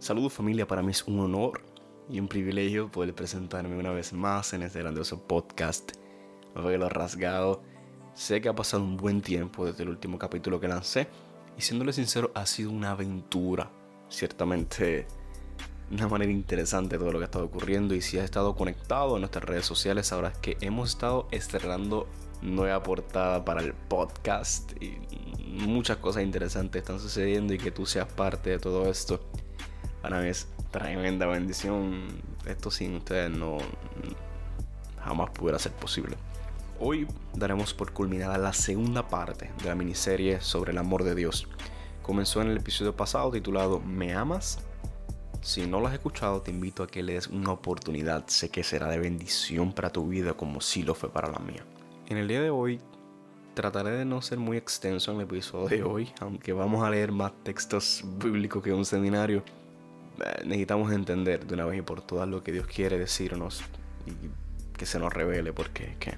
Saludos familia, para mí es un honor y un privilegio poder presentarme una vez más en este grandioso podcast. lo rasgado. Sé que ha pasado un buen tiempo desde el último capítulo que lancé y siéndole sincero ha sido una aventura. Ciertamente una manera interesante todo lo que ha estado ocurriendo y si has estado conectado en nuestras redes sociales sabrás que hemos estado estrenando nueva portada para el podcast y muchas cosas interesantes están sucediendo y que tú seas parte de todo esto para mí es tremenda bendición esto sin ustedes no jamás pudiera ser posible hoy daremos por culminada la segunda parte de la miniserie sobre el amor de Dios comenzó en el episodio pasado titulado ¿Me amas? Si no lo has escuchado, te invito a que le des una oportunidad. Sé que será de bendición para tu vida como si lo fue para la mía. En el día de hoy trataré de no ser muy extenso en el episodio de hoy, aunque vamos a leer más textos bíblicos que un seminario. Eh, necesitamos entender de una vez y por todas lo que Dios quiere decirnos y que se nos revele, porque que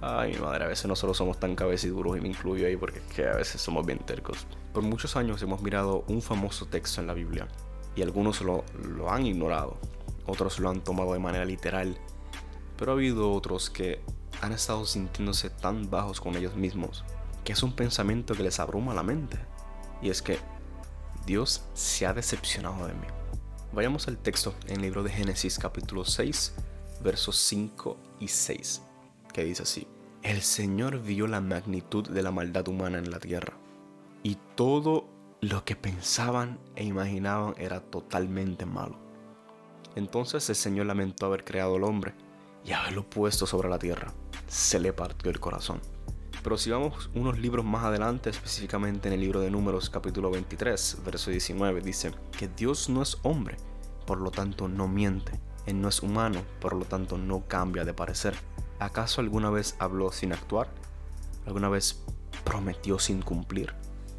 Ay, madre, a veces nosotros somos tan cabeciduros y me incluyo ahí porque es que a veces somos bien tercos. Por muchos años hemos mirado un famoso texto en la Biblia y algunos lo, lo han ignorado, otros lo han tomado de manera literal, pero ha habido otros que han estado sintiéndose tan bajos con ellos mismos que es un pensamiento que les abruma la mente. Y es que Dios se ha decepcionado de mí. Vayamos al texto en el libro de Génesis capítulo 6, versos 5 y 6, que dice así. El Señor vio la magnitud de la maldad humana en la tierra y todo lo que pensaban e imaginaban era totalmente malo. Entonces el Señor lamentó haber creado al hombre y haberlo puesto sobre la tierra. Se le partió el corazón. Pero si vamos unos libros más adelante, específicamente en el libro de Números capítulo 23, verso 19, dice que Dios no es hombre, por lo tanto no miente. Él no es humano, por lo tanto no cambia de parecer. ¿Acaso alguna vez habló sin actuar? ¿Alguna vez prometió sin cumplir?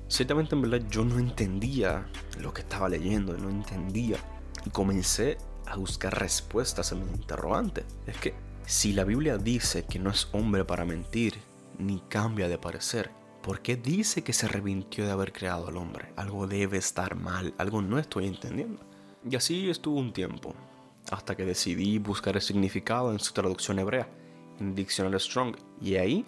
Ciertamente en verdad yo no entendía lo que estaba leyendo, no entendía. Y comencé a buscar respuestas a mi interrogante. Es que si la Biblia dice que no es hombre para mentir, ni cambia de parecer, ¿por qué dice que se arrepintió de haber creado al hombre? Algo debe estar mal, algo no estoy entendiendo. Y así estuvo un tiempo, hasta que decidí buscar el significado en su traducción hebrea, en diccionario Strong. Y ahí,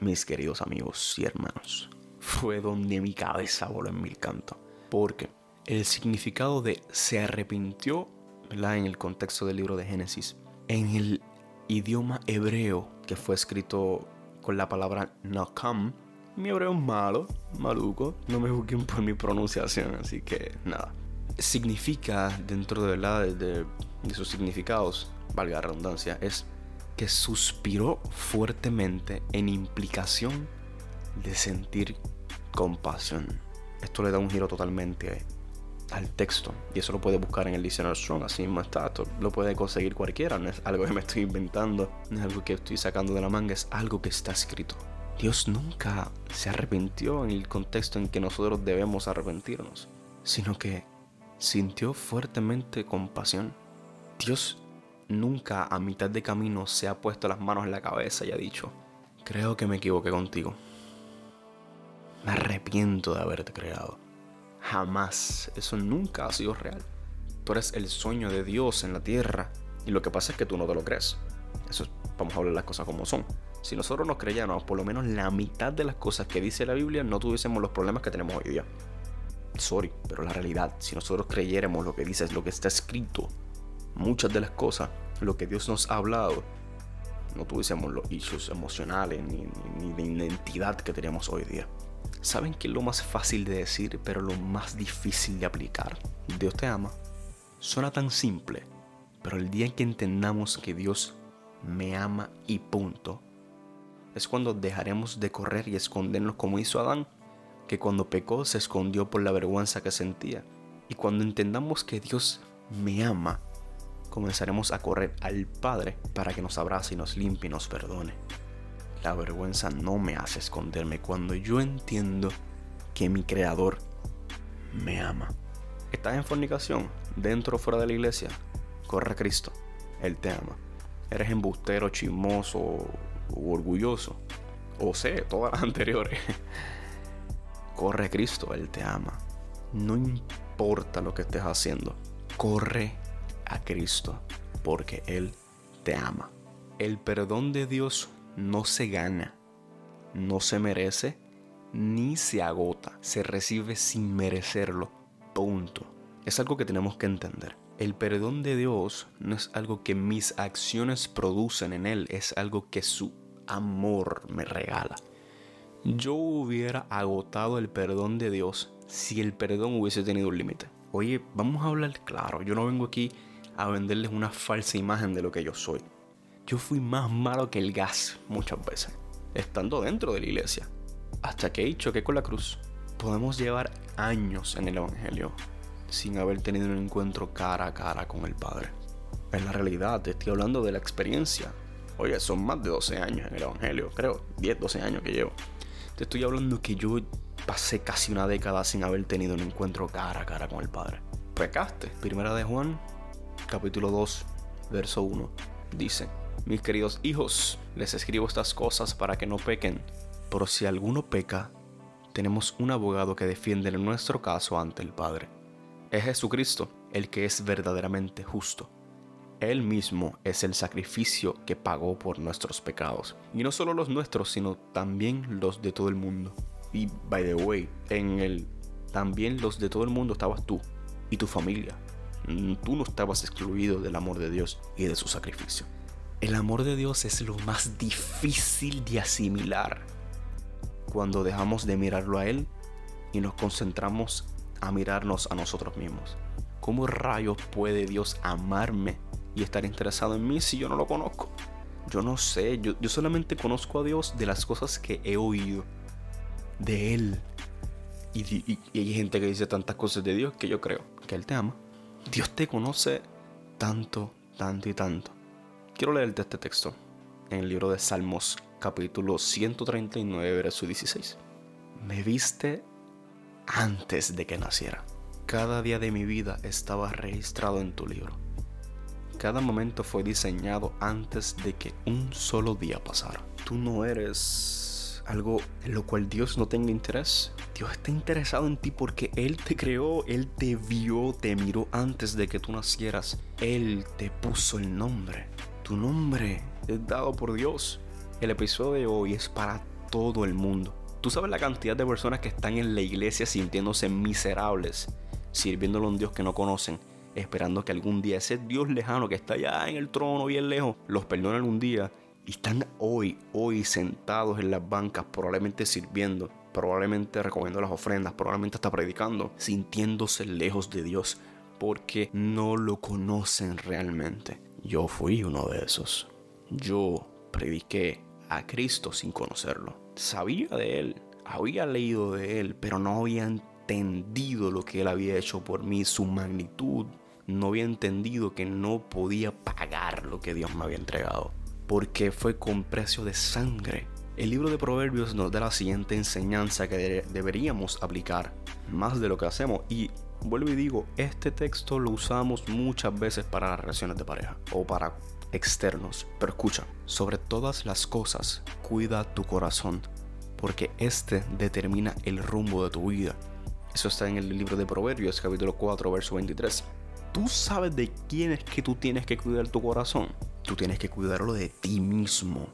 mis queridos amigos y hermanos, fue donde mi cabeza voló en mil cantos. Porque el significado de se arrepintió, ¿verdad? en el contexto del libro de Génesis, en el idioma hebreo que fue escrito con la palabra nakam, mi hebreo es malo, maluco, no me juzguen por mi pronunciación, así que nada. Significa, dentro de, la, de, de sus significados, valga la redundancia, es que suspiró fuertemente en implicación de sentir compasión. Esto le da un giro totalmente al texto y eso lo puede buscar en el diccionario Strong, así mismo está, esto lo puede conseguir cualquiera, no es algo que me estoy inventando, no es algo que estoy sacando de la manga, es algo que está escrito. Dios nunca se arrepintió en el contexto en que nosotros debemos arrepentirnos, sino que sintió fuertemente compasión. Dios nunca a mitad de camino se ha puesto las manos en la cabeza y ha dicho, creo que me equivoqué contigo me arrepiento de haberte creado. Jamás. Eso nunca ha sido real. Tú eres el sueño de Dios en la tierra. Y lo que pasa es que tú no te lo crees. Eso vamos a hablar las cosas como son. Si nosotros nos creyéramos por lo menos la mitad de las cosas que dice la Biblia, no tuviésemos los problemas que tenemos hoy día. Sorry, pero la realidad, si nosotros creyéramos lo que dice, es lo que está escrito, muchas de las cosas, lo que Dios nos ha hablado, no tuviésemos los issues emocionales ni, ni de identidad que tenemos hoy día. ¿Saben qué es lo más fácil de decir, pero lo más difícil de aplicar? Dios te ama. Suena tan simple, pero el día en que entendamos que Dios me ama y punto, es cuando dejaremos de correr y escondernos como hizo Adán, que cuando pecó se escondió por la vergüenza que sentía. Y cuando entendamos que Dios me ama, comenzaremos a correr al Padre para que nos abrace y nos limpie y nos perdone. La vergüenza no me hace esconderme cuando yo entiendo que mi creador me ama. ¿Estás en fornicación? ¿Dentro o fuera de la iglesia? Corre a Cristo. Él te ama. ¿Eres embustero, chismoso o orgulloso? O sé, todas las anteriores. Corre a Cristo, Él te ama. No importa lo que estés haciendo, corre a Cristo porque Él te ama. El perdón de Dios no se gana, no se merece, ni se agota, se recibe sin merecerlo. Punto. Es algo que tenemos que entender. El perdón de Dios no es algo que mis acciones producen en Él, es algo que su amor me regala. Yo hubiera agotado el perdón de Dios si el perdón hubiese tenido un límite. Oye, vamos a hablar claro, yo no vengo aquí a venderles una falsa imagen de lo que yo soy. Yo fui más malo que el gas muchas veces, estando dentro de la iglesia, hasta que choqué con la cruz. Podemos llevar años en el Evangelio sin haber tenido un encuentro cara a cara con el Padre. Es la realidad, te estoy hablando de la experiencia. Oye, son más de 12 años en el Evangelio, creo, 10, 12 años que llevo. Te estoy hablando que yo pasé casi una década sin haber tenido un encuentro cara a cara con el Padre. Pecaste. Primera de Juan, capítulo 2, verso 1. Dice, mis queridos hijos, les escribo estas cosas para que no pequen. Pero si alguno peca, tenemos un abogado que defiende en nuestro caso ante el Padre. Es Jesucristo, el que es verdaderamente justo. Él mismo es el sacrificio que pagó por nuestros pecados. Y no solo los nuestros, sino también los de todo el mundo. Y by the way, en el también los de todo el mundo estabas tú y tu familia. Tú no estabas excluido del amor de Dios y de su sacrificio. El amor de Dios es lo más difícil de asimilar cuando dejamos de mirarlo a Él y nos concentramos a mirarnos a nosotros mismos. ¿Cómo rayos puede Dios amarme y estar interesado en mí si yo no lo conozco? Yo no sé, yo, yo solamente conozco a Dios de las cosas que he oído de Él. Y, hay gente que dice tantas cosas de Dios que yo creo que Él te ama. Dios te conoce tanto, tanto y tanto. Quiero leerte este texto en el libro de Salmos, capítulo 139, verso 16. Me viste antes de que naciera. Cada día de mi vida estaba registrado en tu libro. Cada momento fue diseñado antes de que un solo día pasara. Tú no eres algo en lo cual Dios no tenga interés. Dios está interesado en ti porque Él te creó, Él te vio, te miró antes de que tú nacieras. Él te puso el nombre. Tu nombre es dado por Dios. El episodio de hoy es para todo el mundo. Tú sabes la cantidad de personas que están en la iglesia sintiéndose miserables, sirviéndole a un Dios que no conocen, esperando que algún día ese Dios lejano que está allá en el trono bien lejos los perdone algún día y están hoy, hoy sentados en las bancas, probablemente sirviendo, probablemente recogiendo las ofrendas, probablemente está predicando, sintiéndose lejos de Dios, porque no lo conocen realmente. Yo fui uno de esos. Yo prediqué a Cristo sin conocerlo. Sabía de Él, había leído de Él, pero no había entendido lo que Él había hecho por mí, su magnitud. No había entendido que no podía pagar lo que Dios me había entregado porque fue con precio de sangre. El libro de Proverbios nos da la siguiente enseñanza que deberíamos aplicar más de lo que hacemos y vuelvo y digo, este texto lo usamos muchas veces para las relaciones de pareja o para externos. Pero escucha, sobre todas las cosas, cuida tu corazón, porque este determina el rumbo de tu vida. Eso está en el libro de Proverbios, capítulo 4, verso 23. ¿Tú sabes de quién es que tú tienes que cuidar tu corazón? Tú tienes que cuidarlo de ti mismo.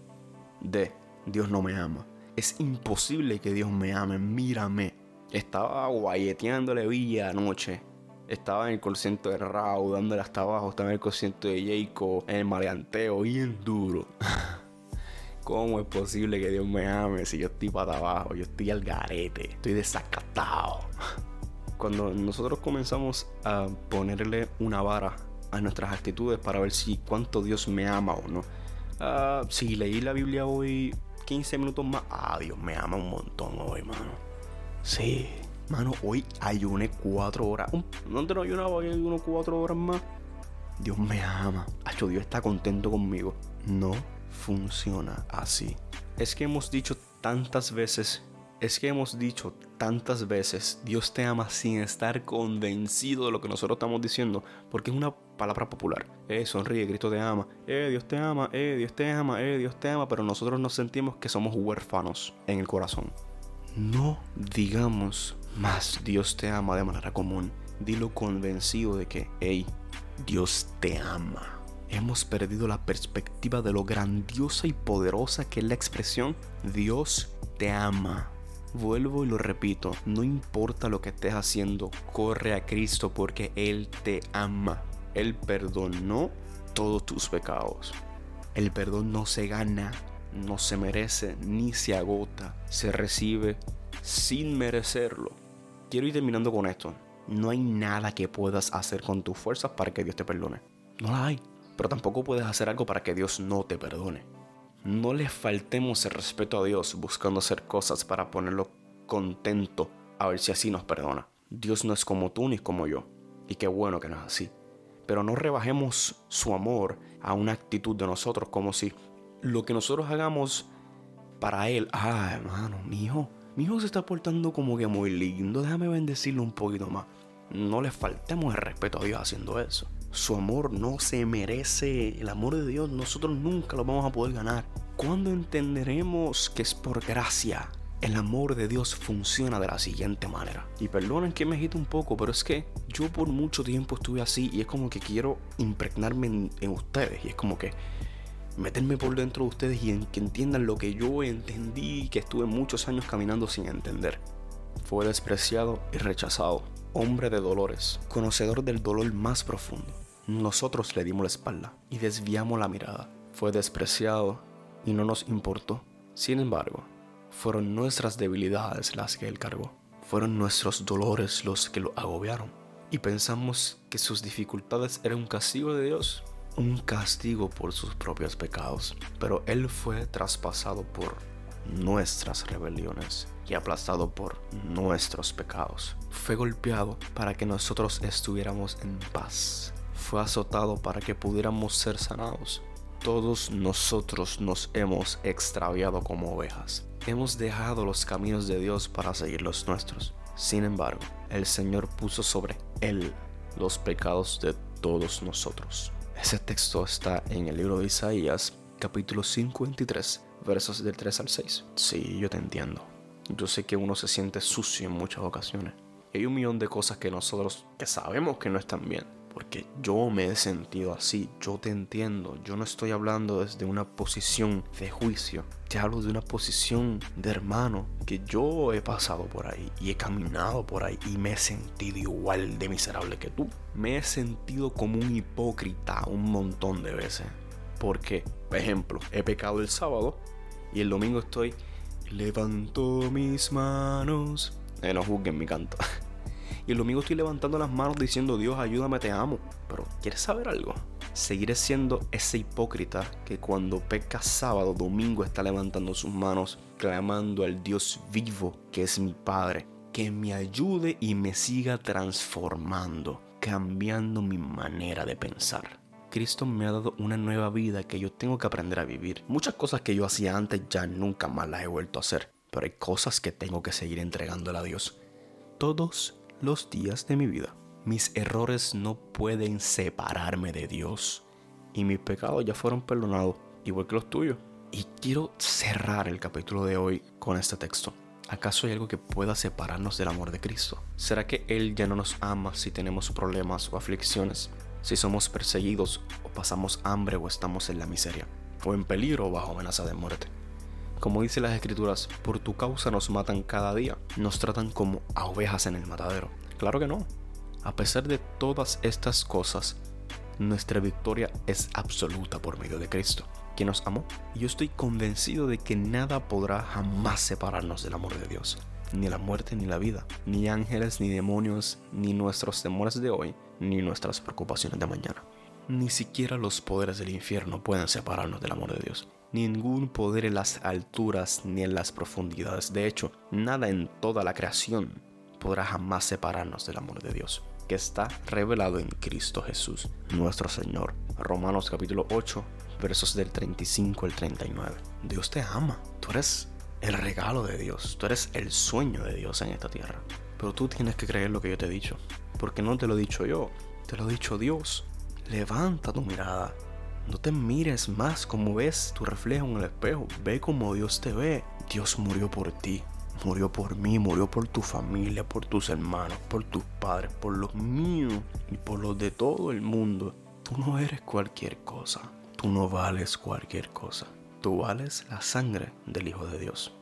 De Dios no me ama. Es imposible que Dios me ame. Mírame. Estaba guayeteándole Villa anoche. Estaba en el concierto de Raúl, dándole hasta abajo. Estaba en el concierto de Jacob, en el maleanteo, bien duro. ¿Cómo es posible que Dios me ame si yo estoy para abajo? Yo estoy al garete, estoy desacatado. Cuando nosotros comenzamos a ponerle una vara a nuestras actitudes para ver si cuánto Dios me ama o no. Ah, si leí la Biblia hoy 15 minutos más, ah, Dios me ama un montón hoy, mano. Sí, mano, hoy ayuné 4 horas. ¿Dónde no ayunaba hoy ayuno 4 horas más? Dios me ama. Hacho, Dios está contento conmigo. No funciona así. Es que hemos dicho tantas veces es que hemos dicho tantas veces, Dios te ama sin estar convencido de lo que nosotros estamos diciendo, porque es una palabra popular. Eh, sonríe, Cristo te ama. Eh, Dios te ama, eh, Dios te ama, eh, Dios te ama, pero nosotros nos sentimos que somos huérfanos en el corazón. No digamos Más Dios te ama de manera común. Dilo convencido de que, hey, Dios te ama. Hemos perdido la perspectiva de lo grandiosa y poderosa que es la expresión Dios te ama. Vuelvo y lo repito, no importa lo que estés haciendo, corre a Cristo porque Él te ama. Él perdonó todos tus pecados. El perdón no se gana, no se merece ni se agota, se recibe sin merecerlo. Quiero ir terminando con esto. No hay nada que puedas hacer con tus fuerzas para que Dios te perdone. No la hay. Pero tampoco puedes hacer algo para que Dios no te perdone. No le faltemos el respeto a Dios buscando hacer cosas para ponerlo contento a ver si así nos perdona. Dios no es como tú ni como yo. Y qué bueno que no es así. Pero no rebajemos su amor a una actitud de nosotros como si lo que nosotros hagamos para Él, ah, hermano, mi hijo, mi hijo se está portando como que muy lindo, déjame bendecirlo un poquito más. No le faltemos el respeto a Dios haciendo eso. Su amor no se merece, el amor de Dios nosotros nunca lo vamos a poder ganar. ¿Cuándo entenderemos que es por gracia? El amor de Dios funciona de la siguiente manera. Y perdonen que me agite un poco, pero es que yo por mucho tiempo estuve así y es como que quiero impregnarme en, en ustedes. Y es como que meterme por dentro de ustedes y en, que entiendan lo que yo entendí y que estuve muchos años caminando sin entender. Fue despreciado y rechazado, hombre de dolores, conocedor del dolor más profundo. Nosotros le dimos la espalda y desviamos la mirada. Fue despreciado y no nos importó. Sin embargo, fueron nuestras debilidades las que él cargó. Fueron nuestros dolores los que lo agobiaron. Y pensamos que sus dificultades eran un castigo de Dios un castigo por sus propios pecados, pero Él fue traspasado por nuestras rebeliones y aplastado por nuestros pecados. Fue golpeado para que nosotros estuviéramos en paz. Fue azotado para que pudiéramos ser sanados. Todos nosotros nos hemos extraviado como ovejas. Hemos dejado los caminos de Dios para seguir los nuestros. Sin embargo, el Señor puso sobre Él los pecados de todos nosotros. Ese texto está en el libro de Isaías, capítulo 53, versos del 3 al 6. Sí, yo te entiendo. Yo sé que uno se siente sucio en muchas ocasiones. Hay un millón de cosas que nosotros que sabemos que no están bien. Porque yo me he sentido así, yo te entiendo. Yo no estoy hablando desde una posición de juicio. Te hablo de una posición de hermano que yo he pasado por ahí y he caminado por ahí y me he sentido igual de miserable que tú. Me he sentido como un hipócrita un montón de veces. Porque, por ejemplo, he pecado el sábado y el domingo estoy levanto mis manos. Eh, no juzguen mi canto. Y el domingo estoy levantando las manos diciendo, Dios, ayúdame, te amo. Pero, ¿quieres saber algo? Seguiré siendo ese hipócrita que cuando peca sábado, domingo está levantando sus manos, clamando al Dios vivo que es mi Padre, que me ayude y me siga transformando, cambiando mi manera de pensar. Cristo me ha dado una nueva vida que yo tengo que aprender a vivir. Muchas cosas que yo hacía antes ya nunca más las he vuelto a hacer, pero hay cosas que tengo que seguir entregándole a Dios. Todos los días de mi vida. Mis errores no pueden separarme de Dios y mis pecados ya fueron perdonados, igual que los tuyos. Y quiero cerrar el capítulo de hoy con este texto. ¿Acaso hay algo que pueda separarnos del amor de Cristo? ¿Será que Él ya no nos ama si tenemos problemas o aflicciones? Si somos perseguidos o pasamos hambre o estamos en la miseria? ¿O en peligro o bajo amenaza de muerte? Como dice las escrituras, por tu causa nos matan cada día, nos tratan como a ovejas en el matadero. Claro que no. A pesar de todas estas cosas, nuestra victoria es absoluta por medio de Cristo, quien nos amó. Y yo estoy convencido de que nada podrá jamás separarnos del amor de Dios. Ni la muerte ni la vida, ni ángeles ni demonios, ni nuestros temores de hoy, ni nuestras preocupaciones de mañana. Ni siquiera los poderes del infierno pueden separarnos del amor de Dios ningún poder en las alturas ni en las profundidades. De hecho, nada en toda la creación podrá jamás separarnos del amor de Dios, que está revelado en Cristo Jesús, nuestro Señor. Romanos capítulo 8, versos del 35 al 39. Dios te ama, tú eres el regalo de Dios, tú eres el sueño de Dios en esta tierra. Pero tú tienes que creer lo que yo te he dicho, porque no te lo he dicho yo, te lo ha dicho Dios. Levanta tu mirada, no te mires más como ves tu reflejo en el espejo. Ve como Dios te ve. Dios murió por ti. Murió por mí, murió por tu familia, por tus hermanos, por tus padres, por los míos y por los de todo el mundo. Tú no eres cualquier cosa. Tú no vales cualquier cosa. Tú vales la sangre del Hijo de Dios.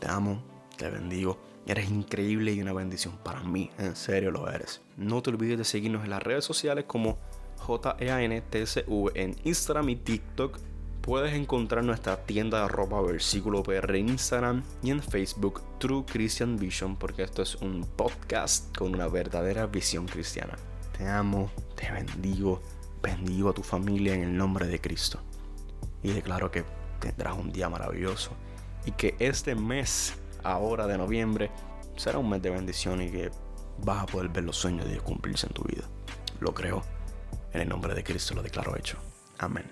Te amo, te bendigo. Eres increíble y una bendición para mí. En serio lo eres. No te olvides de seguirnos en las redes sociales como JEANTSV en Instagram y TikTok. Puedes encontrar nuestra tienda de ropa Versículo PR en Instagram y en Facebook True Christian Vision porque esto es un podcast con una verdadera visión cristiana. Te amo, te bendigo, bendigo a tu familia en el nombre de Cristo. Y declaro que tendrás un día maravilloso y que este mes, ahora de noviembre, será un mes de bendición y que vas a poder ver los sueños de Dios cumplirse en tu vida. Lo creo. En el nombre de Cristo lo declaro hecho. Amén.